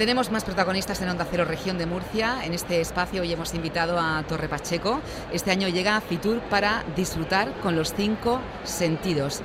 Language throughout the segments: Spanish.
Tenemos más protagonistas en Onda Cero Región de Murcia. En este espacio hoy hemos invitado a Torre Pacheco. Este año llega a Fitur para disfrutar con los cinco sentidos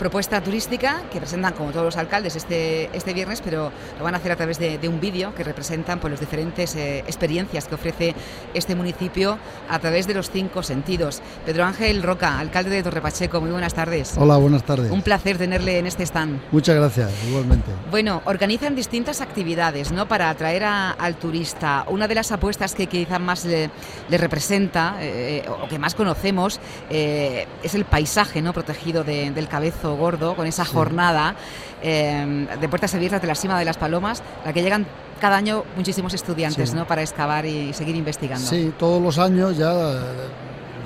propuesta turística que presentan como todos los alcaldes este, este viernes, pero lo van a hacer a través de, un vídeo que representan pues, las diferentes eh, experiencias que ofrece este municipio a través de los cinco sentidos. Pedro Ángel Roca, alcalde de Torre Pacheco, muy buenas tardes. Hola, buenas tardes. Un placer tenerle en este stand. Muchas gracias, igualmente. Bueno, organizan distintas actividades ¿no? para atraer al turista. Una de las apuestas que quizás más le, representa eh, o que más conocemos eh, es el paisaje ¿no? protegido del cabezo Gordo, con esa jornada eh, de puertas abiertas de la cima de las Palomas, la que llegan cada año muchísimos estudiantes ¿no? para excavar y seguir investigando. Sí, todos los años ya,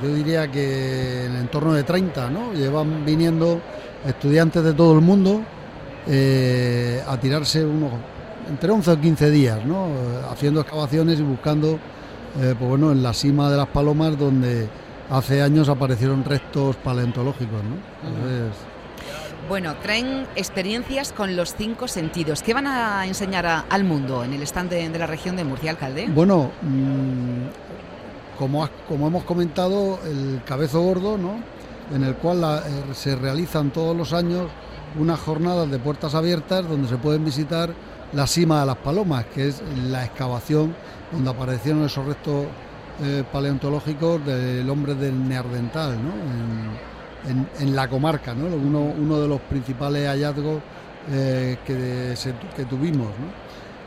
yo diría que en el entorno de 30, ¿no? llevan viniendo estudiantes de todo el mundo eh, a tirarse unos entre 11 o 15 días, ¿no? haciendo excavaciones y buscando eh, pues bueno, en la cima de las Palomas donde hace años aparecieron restos paleontológicos. ¿no? Bueno, traen experiencias con los cinco sentidos. ¿Qué van a enseñar al mundo en el stand de, la región de Murcia, alcalde? Bueno, mm, como, como hemos comentado, el cabezo gordo, ¿no? en el cual eh, se realizan todos los años unas jornadas de puertas abiertas donde se pueden visitar la cima de las palomas, que es la excavación donde aparecieron esos restos eh, paleontológicos del hombre del Neardental, ¿no? La comarca, ¿no? uno, uno, de los principales hallazgos eh, que, tuvimos.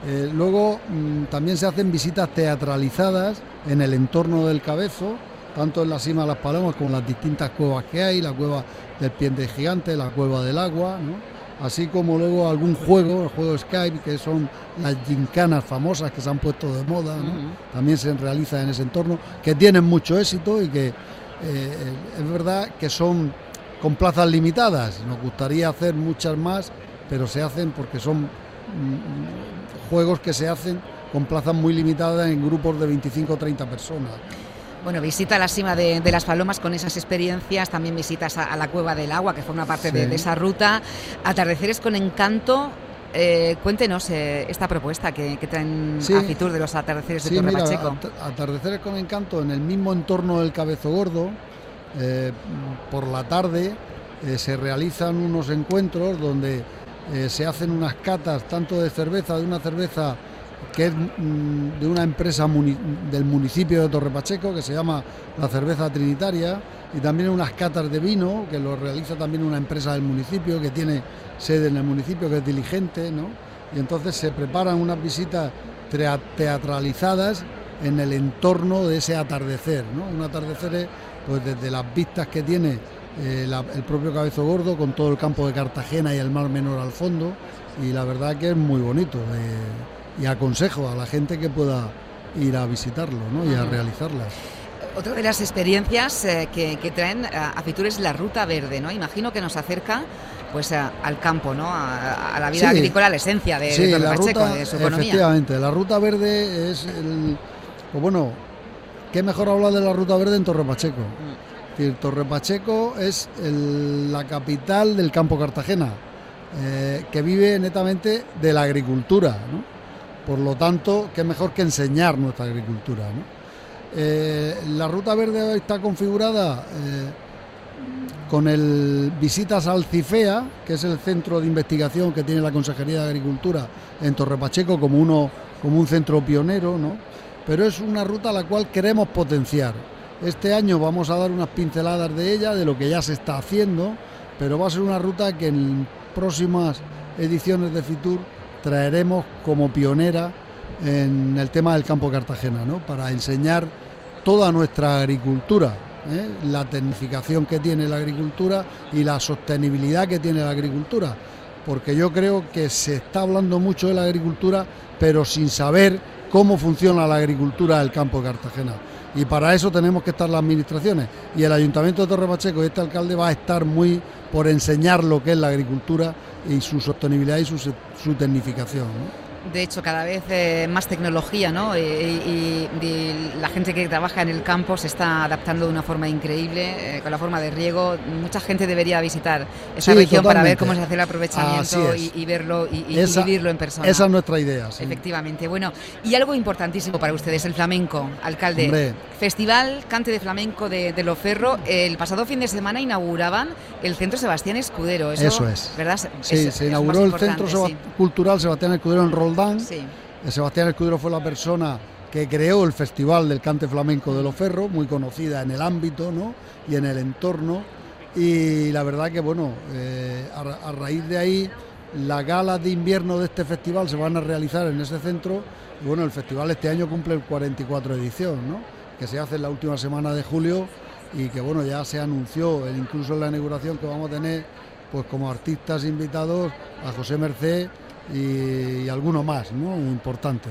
Eh, luego mm, también se hacen visitas teatralizadas en el entorno del Cabezo, tanto en la cima de las Palomas como en las distintas cuevas que hay, la cueva del Piente Gigante, la cueva del agua, así como luego algún juego, el juego Skype, que son las gincanas famosas que se han puesto de moda, también se realiza en ese entorno, que tienen mucho éxito y que eh, es verdad que son con plazas limitadas, nos gustaría hacer muchas más, pero se hacen porque son mm, juegos que se hacen con plazas muy limitadas en grupos de 25 o 30 personas. Bueno, visita la cima de, las Palomas con esas experiencias, también visitas a, la Cueva del Agua, que forma parte de, esa ruta, atardeceres con encanto. Eh, cuéntenos eh, esta propuesta que, traen a Fitur de los atardeceres de Torre Pacheco. Atardeceres con encanto en el mismo entorno del Cabezo Gordo. Eh, por la tarde se realizan unos encuentros donde se hacen unas catas tanto de cerveza, de una cerveza que es mm, de una empresa del municipio de Torre Pacheco que se llama la Cerveza Trinitaria y también unas catas de vino que lo realiza también una empresa del municipio que tiene sede en el municipio que es diligente, ¿no? Y entonces se preparan unas visitas teatralizadas en el entorno de ese atardecer, ¿no? Un atardecer pues desde las vistas que tiene eh, el propio Cabezo Gordo con todo el campo de Cartagena y el Mar Menor al fondo y la verdad que es muy bonito eh, y aconsejo a la gente que pueda ir a visitarlo ¿no? y a realizarlas. Otra de las experiencias eh, que, traen a Fitur es la ruta verde, ¿no? Imagino que nos acerca pues al campo, ¿no? A, la vida agrícola, a la esencia de, de la ruta, de su economía. Efectivamente, la ruta verde es el. Pues bueno, qué mejor hablar de la ruta verde en Torre Pacheco. Mm. Torre Pacheco es la capital del campo Cartagena, eh, que vive netamente de la agricultura, ¿no? Por lo tanto, qué mejor que enseñar nuestra agricultura, ¿no? Eh, la ruta verde está configurada eh, con el Visitas al CIFEA, que es el centro de investigación que tiene la Consejería de Agricultura en Torrepacheco como, uno, como un centro pionero, ¿no? pero es una ruta a la cual queremos potenciar. Este año vamos a dar unas pinceladas de ella, de lo que ya se está haciendo, pero va a ser una ruta que en próximas ediciones de Fitur traeremos como pionera en el tema del campo Cartagena, ¿no? para enseñar toda nuestra agricultura, ¿eh? la tecnificación que tiene la agricultura y la sostenibilidad que tiene la agricultura, porque yo creo que se está hablando mucho de la agricultura, pero sin saber cómo funciona la agricultura del campo Cartagena. Y para eso tenemos que estar las administraciones. Y el Ayuntamiento de Torre Pacheco y este alcalde va a estar muy por enseñar lo que es la agricultura y su sostenibilidad y su, su tecnificación. De hecho, cada vez eh, más tecnología, ¿no? Y, la gente que trabaja en el campo se está adaptando de una forma increíble, eh, con la forma de riego. Mucha gente debería visitar esa región para ver cómo se hace el aprovechamiento y, verlo y, vivirlo en persona. Esa es nuestra idea. Efectivamente. Bueno, y algo importantísimo para ustedes, el flamenco, alcalde. Festival Cante de Flamenco de, de Loferro. El pasado fin de semana inauguraban el Centro Sebastián Escudero. Eso, es. ¿Verdad? Sí, se inauguró el Centro Cultural Sebastián Escudero en Roldán. Sí. Eh, Sebastián Escudero fue la persona que creó el Festival del Cante Flamenco de Loferro, muy conocida en el ámbito ¿no? y en el entorno. Y la verdad que, bueno, eh, a, raíz de ahí, las galas de invierno de este festival se van a realizar en ese centro. Y bueno, el festival este año cumple el 44 edición, ¿no? que se hace en la última semana de julio y que bueno, ya se anunció incluso en la inauguración que vamos a tener pues como artistas invitados a José Merced y, alguno más, ¿no? Importante.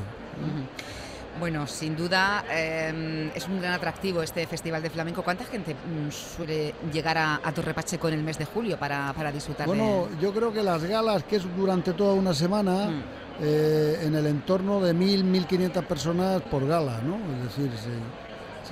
Bueno, sin duda em, es un gran atractivo este Festival de Flamenco. ¿Cuánta gente mm, suele llegar a, Torre Pacheco en el mes de julio para, para disfrutar? Bueno, yo creo que las galas, que es durante toda una semana, mm. eh, en el entorno de 1.000, 1.500 personas por gala, ¿no? Es decir,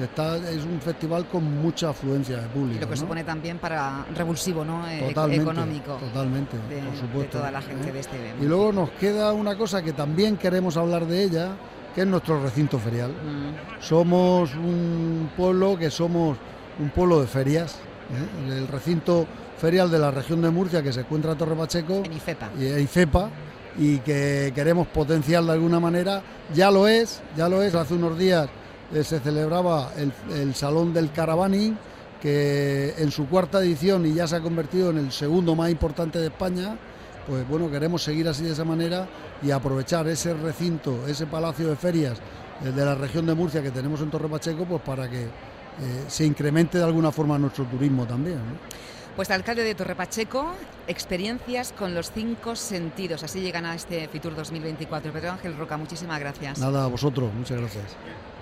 está, es un festival con mucha afluencia de público. Y lo que supone también para revulsivo ¿no? E-, económico. Totalmente, de, por supuesto. toda la gente de este evento. Y luego nos queda una cosa que también queremos hablar de ella, que es nuestro recinto ferial. Mm. Somos un pueblo que somos un pueblo de ferias. ¿eh? El recinto ferial de la región de Murcia que se encuentra en Torre Pacheco. En IFEPA. Y, IFEPA y que queremos potenciar de alguna manera. Ya lo es, ya lo es. Hace unos días eh, se celebraba el, Salón del Caravaning, que en su cuarta edición y ya se ha convertido en el segundo más importante de España, pues bueno, queremos seguir así de esa manera y aprovechar ese recinto, ese palacio de ferias eh, de la región de Murcia que tenemos en Torre Pacheco, pues para que eh, se incremente de alguna forma nuestro turismo también. Pues alcalde de Torre Pacheco, experiencias con los cinco sentidos. Así llegan a este Fitur 2024. Pedro Ángel Roca, muchísimas gracias. Nada, a vosotros, muchas gracias.